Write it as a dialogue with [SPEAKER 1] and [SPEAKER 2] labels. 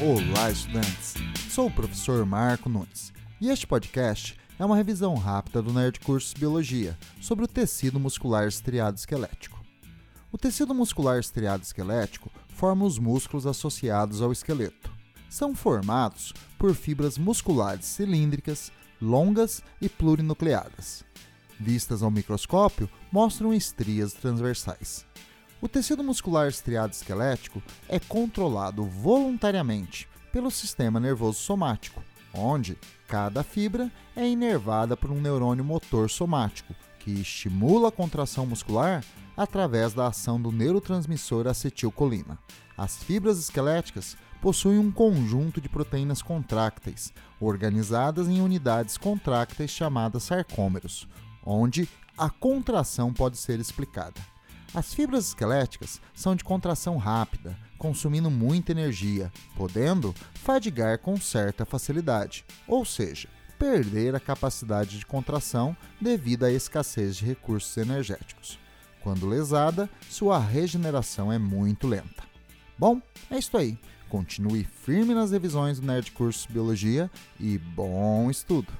[SPEAKER 1] Olá, estudantes! Sou o professor Marco Nunes e este podcast é uma revisão rápida do Nerd Cursos Biologia sobre o tecido muscular estriado esquelético. O tecido muscular estriado esquelético forma os músculos associados ao esqueleto. São formados por fibras musculares cilíndricas, longas e plurinucleadas. Vistas ao microscópio, mostram estrias transversais. O tecido muscular estriado esquelético é controlado voluntariamente pelo sistema nervoso somático, onde cada fibra é inervada por um neurônio motor somático, que estimula a contração muscular através da ação do neurotransmissor acetilcolina. As fibras esqueléticas possuem um conjunto de proteínas contrácteis, organizadas em unidades contrácteis chamadas sarcômeros, onde a contração pode ser explicada. As fibras esqueléticas são de contração rápida, consumindo muita energia, podendo fadigar com certa facilidade, ou seja, perder a capacidade de contração devido à escassez de recursos energéticos. Quando lesada, sua regeneração é muito lenta. Bom, é isso aí. Continue firme nas revisões do Nerd Curso Biologia e bom estudo!